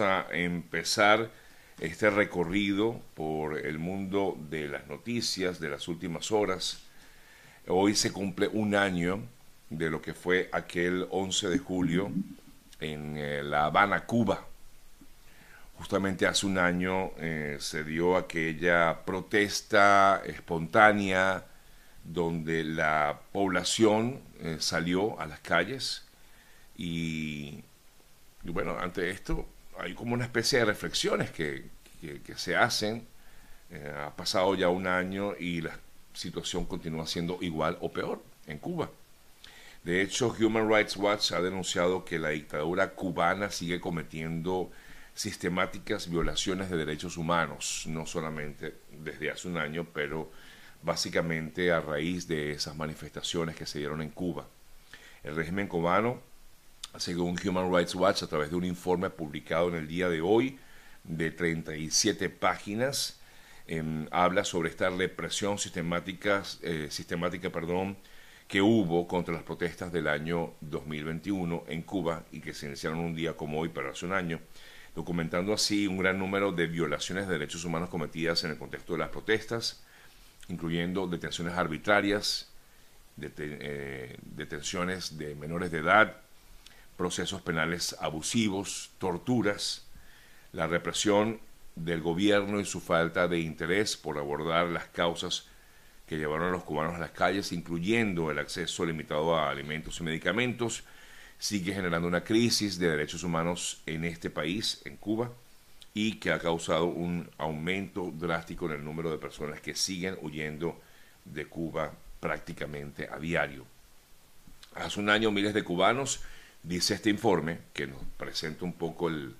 a empezar este recorrido por el mundo de las noticias de las últimas horas. Hoy se cumple un año de lo que fue aquel 11 de julio en eh, La Habana, Cuba. Justamente hace un año eh, se dio aquella protesta espontánea donde la población eh, salió a las calles y, bueno, ante esto hay como una especie de reflexiones que, se hacen. ha pasado ya un año y la situación continúa siendo igual o peor en Cuba. De hecho, Human Rights Watch ha denunciado que la dictadura cubana sigue cometiendo sistemáticas violaciones de derechos humanos, no solamente desde hace un año, pero básicamente a raíz de esas manifestaciones que se dieron en Cuba. El régimen cubano, según Human Rights Watch, a través de un informe publicado en el día de hoy de 37 páginas, em, habla sobre esta represión sistemática, eh, sistemática perdón, que hubo contra las protestas del año 2021 en Cuba y que se iniciaron un día como hoy, pero hace un año, documentando así un gran número de violaciones de derechos humanos cometidas en el contexto de las protestas, incluyendo detenciones arbitrarias, eh, detenciones de menores de edad, procesos penales abusivos, torturas, la represión del gobierno y su falta de interés por abordar las causas que llevaron a los cubanos a las calles, incluyendo el acceso limitado a alimentos y medicamentos, sigue generando una crisis de derechos humanos en este país, en Cuba, y que ha causado un aumento drástico en el número de personas que siguen huyendo de Cuba prácticamente a diario. Hace un año miles de cubanos, dice este informe, que nos presenta un poco el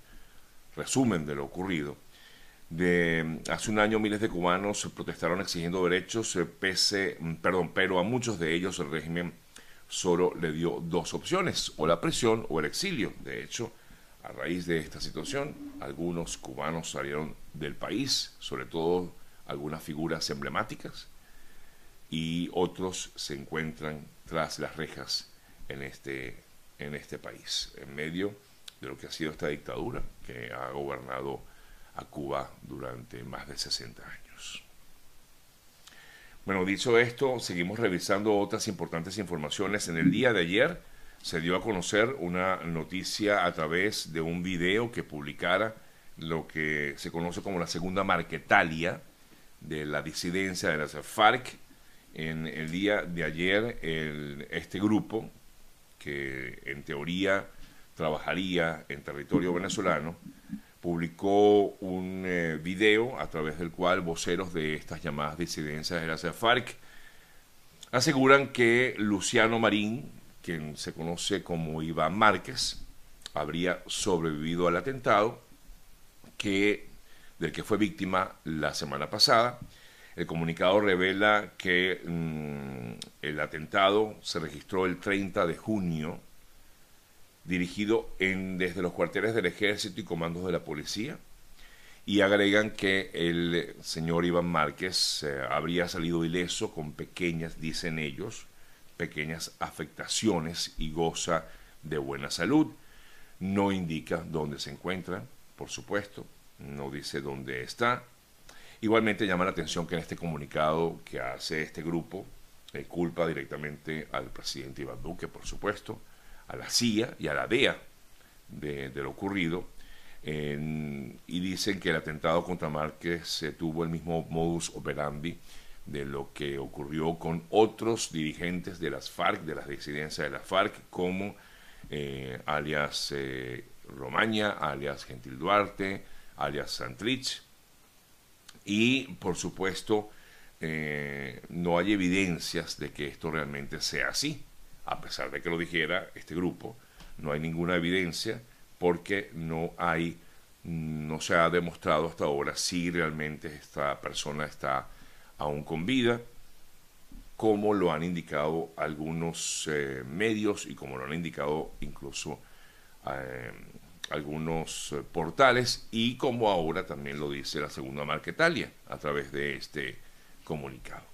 resumen de lo ocurrido, hace un año miles de cubanos protestaron exigiendo derechos, eh, pese, mm, perdón, pero a muchos de ellos el régimen solo le dio dos opciones, o la prisión o el exilio. De hecho, a raíz de esta situación, algunos cubanos salieron del país, sobre todo algunas figuras emblemáticas, y otros se encuentran tras las rejas en este, en este país, en medio de lo que ha sido esta dictadura que ha gobernado a Cuba durante más de 60 años. Bueno, dicho esto, seguimos revisando otras importantes informaciones. En el día de ayer se dio a conocer una noticia a través de un video que publicara lo que se conoce como la segunda marquetalia de la disidencia de las FARC. En el día de ayer, este grupo, que en teoría trabajaría en territorio venezolano, publicó un eh, video a través del cual voceros de estas llamadas disidencias de la FARC aseguran que Luciano Marín, quien se conoce como Iván Márquez, habría sobrevivido al atentado que, del que fue víctima la semana pasada. El comunicado revela que mm, el atentado se registró el 30 de junio dirigido desde los cuarteles del ejército y comandos de la policía. Y agregan que el señor Iván Márquez eh, habría salido ileso con pequeñas, dicen ellos, pequeñas afectaciones y goza de buena salud. No indica dónde se encuentra, por supuesto, no dice dónde está. Igualmente llama la atención que en este comunicado que hace este grupo, eh, culpa directamente al presidente Iván Duque, por supuesto, a la CIA y a la DEA de, lo ocurrido y dicen que el atentado contra Márquez tuvo el mismo modus operandi de lo que ocurrió con otros dirigentes de las FARC, de las disidencias de las FARC, como eh, alias eh, Romaña, alias Gentil Duarte, alias Santrich. Y, por supuesto, eh, no hay evidencias de que esto realmente sea así. A pesar de que lo dijera este grupo, no hay ninguna evidencia porque no hay, no se ha demostrado hasta ahora si realmente esta persona está aún con vida, como lo han indicado algunos eh, medios y como lo han indicado incluso eh, algunos eh, portales y como ahora también lo dice la segunda Marquetalia a través de este comunicado.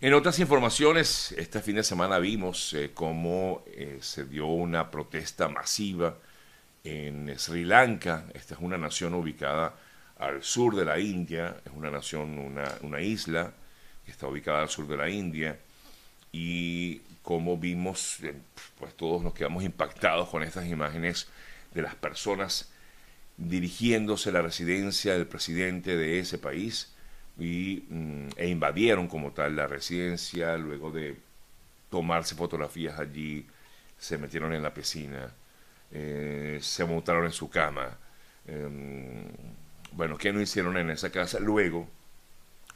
En otras informaciones, este fin de semana vimos eh, cómo eh, se dio una protesta masiva en Sri Lanka. Esta es una nación ubicada al sur de la India, es una nación, una, una isla que está ubicada al sur de la India. Y como vimos, eh, pues todos nos quedamos impactados con estas imágenes de las personas dirigiéndose a la residencia del presidente de ese país y, mm, e invadieron como tal la residencia luego de tomarse fotografías allí, se metieron en la piscina, eh, se montaron en su cama. Em, bueno, ¿qué no hicieron en esa casa? Luego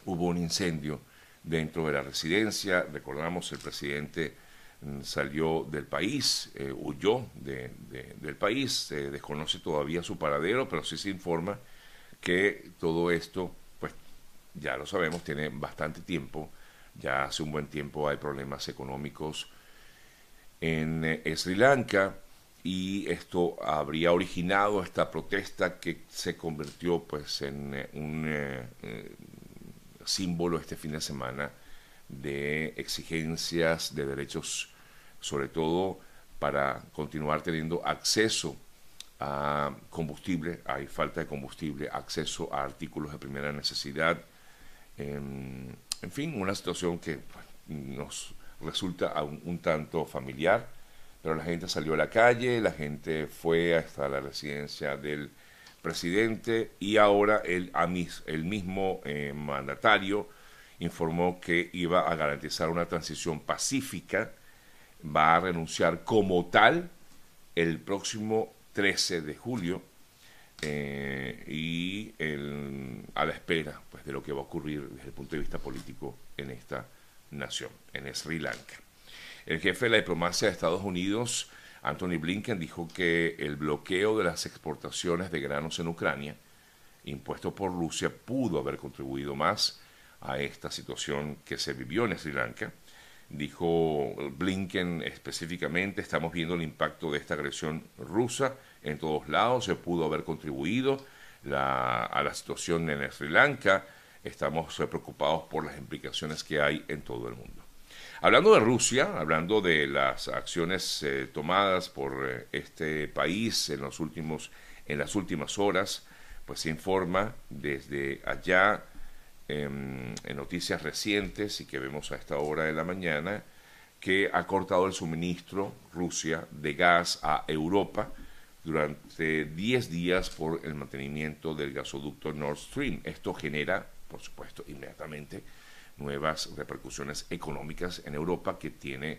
hubo un incendio dentro de la residencia, recordamos el presidente mm, salió del país, eh, huyó del país, se desconoce todavía su paradero, pero sí se informa que todo esto, pues ya lo sabemos, tiene bastante tiempo, ya hace un buen tiempo hay problemas económicos en eh, Sri Lanka y esto habría originado esta protesta que se convirtió pues en eh, un símbolo este fin de semana de exigencias de derechos, sobre todo para continuar teniendo acceso a combustible, hay falta de combustible, acceso a artículos de primera necesidad, en, fin, una situación que pues, nos resulta un, tanto familiar, pero la gente salió a la calle, la gente fue hasta la residencia del presidente y ahora el, el mismo eh, mandatario informó que iba a garantizar una transición pacífica, va a renunciar como tal el próximo 13 de julio eh, y a la espera pues, de lo que va a ocurrir desde el punto de vista político en esta nación, en Sri Lanka. El jefe de la diplomacia de Estados Unidos Anthony Blinken dijo que el bloqueo de las exportaciones de granos en Ucrania, impuesto por Rusia, pudo haber contribuido más a esta situación que se vivió en Sri Lanka. Dijo Blinken específicamente, estamos viendo el impacto de esta agresión rusa en todos lados, se pudo haber contribuido a la situación en Sri Lanka, estamos preocupados por las implicaciones que hay en todo el mundo. Hablando de Rusia, hablando de las acciones eh, tomadas por eh, este país en, los últimos, en las últimas horas, pues se informa desde allá em, en noticias recientes y que vemos a esta hora de la mañana que ha cortado el suministro Rusia de gas a Europa durante 10 días por el mantenimiento del gasoducto Nord Stream. Esto genera, por supuesto, inmediatamente nuevas repercusiones económicas en Europa que tiene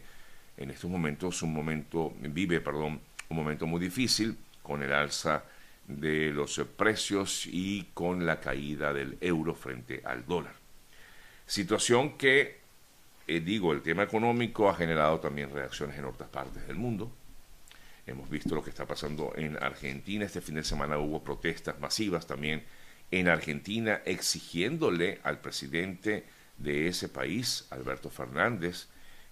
en estos momentos un momento, vive, perdón, un momento muy difícil con el alza de los precios y con la caída del euro frente al dólar. Situación que, eh, digo, el tema económico ha generado también reacciones en otras partes del mundo. Hemos visto lo que está pasando en Argentina. Este fin de semana hubo protestas masivas también en Argentina exigiéndole al presidente de ese país, Alberto Fernández,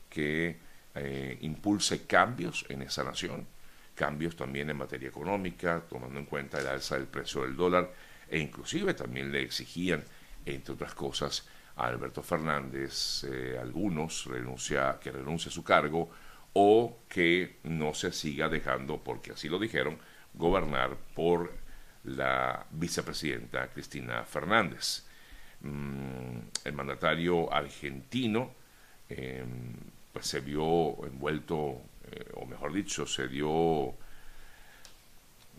que eh, impulse cambios en esa nación, cambios también en materia económica, tomando en cuenta el alza del precio del dólar, e inclusive también le exigían, entre otras cosas, a Alberto Fernández, eh, algunos renuncia, que renuncie a su cargo o que no se siga dejando, porque así lo dijeron, gobernar por la vicepresidenta Cristina Fernández. Mm, el mandatario argentino em, pues se vio envuelto, eh, o mejor dicho, se dio,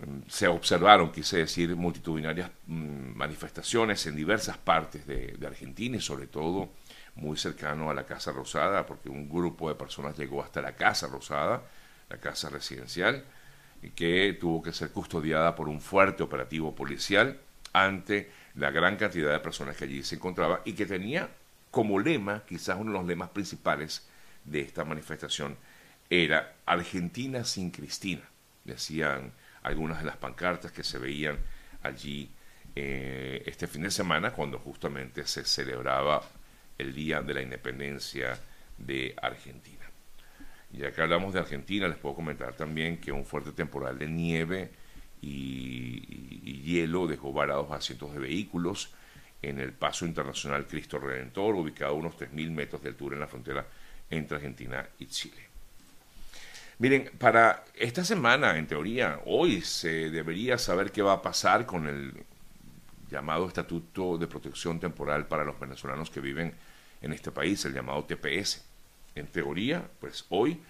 em, se observaron, quise decir, multitudinarias mm, manifestaciones en diversas partes de, Argentina y sobre todo muy cercano a la Casa Rosada, porque un grupo de personas llegó hasta la Casa Rosada, la casa residencial, que tuvo que ser custodiada por un fuerte operativo policial ante la gran cantidad de personas que allí se encontraba y que tenía como lema, quizás uno de los lemas principales de esta manifestación, era Argentina sin Cristina. Decían algunas de las pancartas que se veían allí eh, este fin de semana cuando justamente se celebraba el Día de la Independencia de Argentina. Ya que hablamos de Argentina, les puedo comentar también que un fuerte temporal de nieve y, hielo dejó varados a cientos de vehículos en el paso internacional Cristo Redentor, ubicado a unos 3.000 metros de altura en la frontera entre Argentina y Chile. Miren, para esta semana, en teoría, hoy se debería saber qué va a pasar con el llamado Estatuto de Protección Temporal para los venezolanos que viven en este país, el llamado TPS. En teoría, pues hoy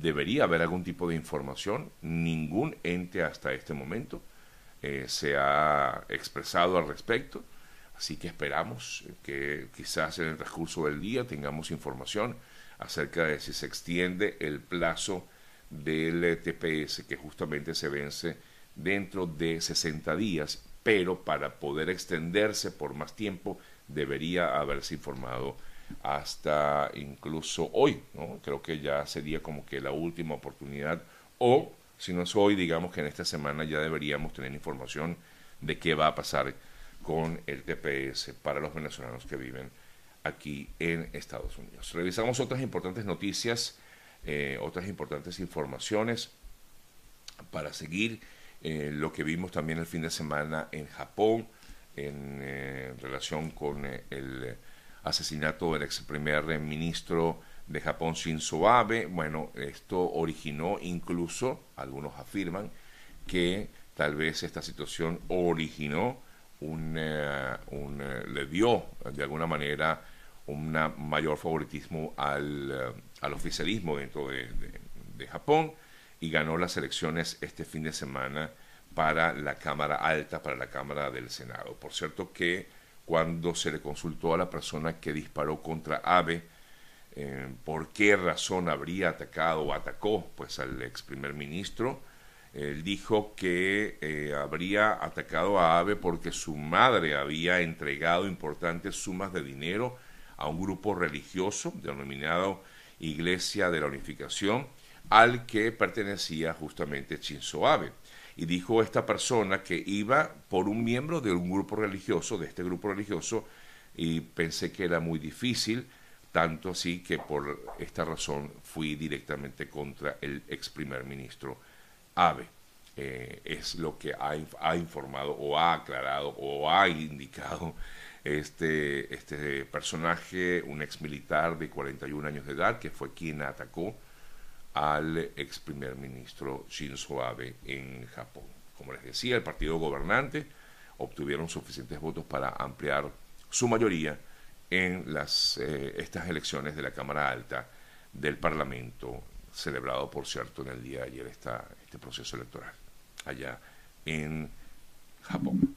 debería haber algún tipo de información. Ningún ente hasta este momento eh, se ha expresado al respecto. Así que esperamos que quizás en el transcurso del día tengamos información acerca de si se extiende el plazo del TPS que justamente se vence dentro de 60 días, pero para poder extenderse por más tiempo debería haberse informado hasta incluso hoy, ¿no? Creo que ya sería como que la última oportunidad o si no es hoy, digamos que en esta semana ya deberíamos tener información de qué va a pasar con el TPS para los venezolanos que viven aquí en Estados Unidos. Revisamos otras importantes noticias eh, otras importantes informaciones para seguir eh, lo que vimos también el fin de semana en Japón en eh, relación con el asesinato del ex primer ministro de Japón Shinzo Abe. Bueno, esto originó incluso, algunos afirman, que tal vez esta situación originó un, un le dio de alguna manera un mayor favoritismo al, eh, al oficialismo dentro de, de, Japón y ganó las elecciones este fin de semana para la Cámara Alta, para la Cámara del Senado. Por cierto que cuando se le consultó a la persona que disparó contra Abe, eh, por qué razón habría atacado o atacó pues al ex primer ministro, él dijo que eh, habría atacado a Abe porque su madre había entregado importantes sumas de dinero a un grupo religioso denominado Iglesia de la Unificación, al que pertenecía justamente Shinzo Abe. Y dijo esta persona que iba por un miembro de un grupo religioso, de este grupo religioso, y pensé que era muy difícil, tanto así que por esta razón fui directamente contra el ex primer ministro Abe. Eh, es lo que ha, ha informado o ha aclarado o ha indicado este, este personaje, un ex militar de 41 años de edad, que fue quien atacó al ex primer ministro Shinzo Abe en Japón. Como les decía, el partido gobernante obtuvieron suficientes votos para ampliar su mayoría en las, eh, estas elecciones de la Cámara Alta del Parlamento, celebrado, por cierto, en el día de ayer esta, este proceso electoral allá en Japón.